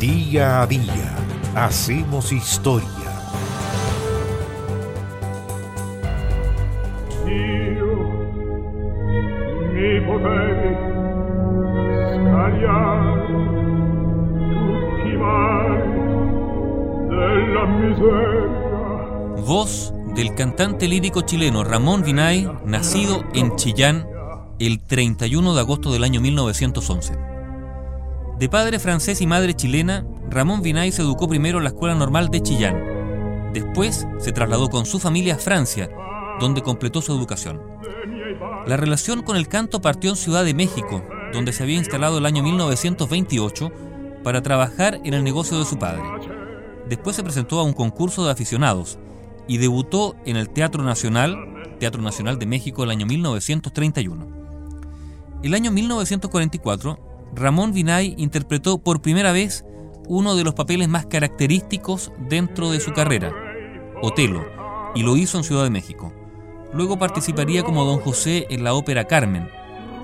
Día a día hacemos historia. Io mi poteri scagliare tutti i mali della miseria. Voz del cantante lírico chileno Ramón Vinay, nacido en Chillán el 31 de agosto del año 1911. De padre francés y madre chilena, Ramón Vinay se educó primero en la Escuela Normal de Chillán. Después se trasladó con su familia a Francia, donde completó su educación. La relación con el canto partió en Ciudad de México, donde se había instalado el año 1928 para trabajar en el negocio de su padre. Después se presentó a un concurso de aficionados y debutó en el Teatro Nacional, Teatro Nacional de México, el año 1931. El año 1944 Ramón Vinay interpretó por primera vez uno de los papeles más característicos dentro de su carrera, Otelo, y lo hizo en Ciudad de México. Luego participaría como Don José en la ópera Carmen,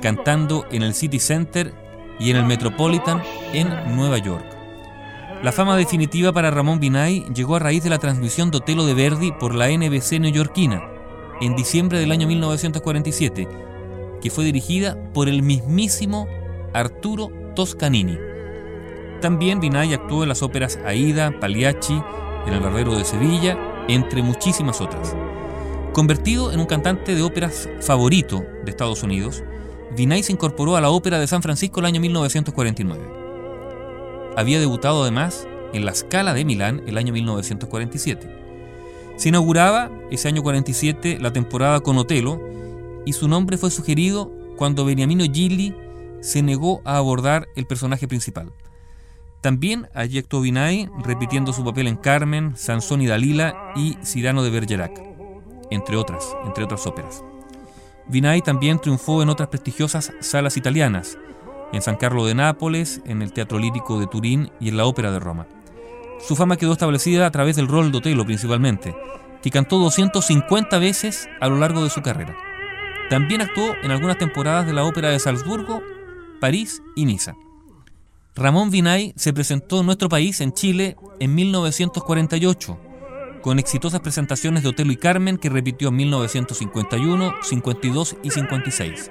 cantando en el City Center y en el Metropolitan en Nueva York. La fama definitiva para Ramón Vinay llegó a raíz de la transmisión de Otelo de Verdi por la NBC neoyorquina en diciembre del año 1947, que fue dirigida por el mismísimo Arturo Toscanini. También Vinay actuó en las óperas Aida, Pagliacci, El Barbero de Sevilla, entre muchísimas otras. Convertido en un cantante de óperas favorito de Estados Unidos, Vinay se incorporó a la Ópera de San Francisco el año 1949. Había debutado además en la Scala de Milán el año 1947. Se inauguraba ese año 47 la temporada con Otelo y su nombre fue sugerido cuando Beniamino Gilli se negó a abordar el personaje principal. También allí actuó Vinay repitiendo su papel en Carmen, Sansón y Dalila y Cyrano de Bergerac, entre otras, entre otras óperas. Vinay también triunfó en otras prestigiosas salas italianas, en San Carlo de Nápoles, en el Teatro Lírico de Turín y en la Ópera de Roma. Su fama quedó establecida a través del rol de Otelo principalmente, que cantó 250 veces a lo largo de su carrera. También actuó en algunas temporadas de la Ópera de Salzburgo París y Niza. Ramón Vinay se presentó en nuestro país, en Chile, en 1948, con exitosas presentaciones de Otelo y Carmen que repitió en 1951, 52 y 56.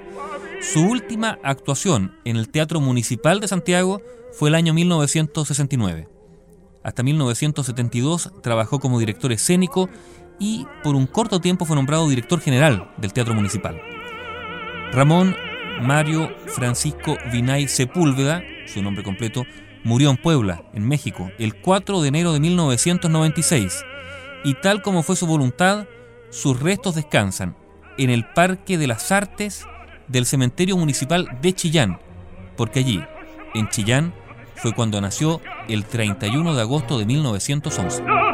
Su última actuación en el Teatro Municipal de Santiago fue el año 1969. Hasta 1972 trabajó como director escénico y por un corto tiempo fue nombrado director general del Teatro Municipal. Ramón Mario Francisco Vinay Sepúlveda, su nombre completo, murió en Puebla, en México, el 4 de enero de 1996. Y tal como fue su voluntad, sus restos descansan en el Parque de las Artes del Cementerio Municipal de Chillán, porque allí, en Chillán, fue cuando nació el 31 de agosto de 1911.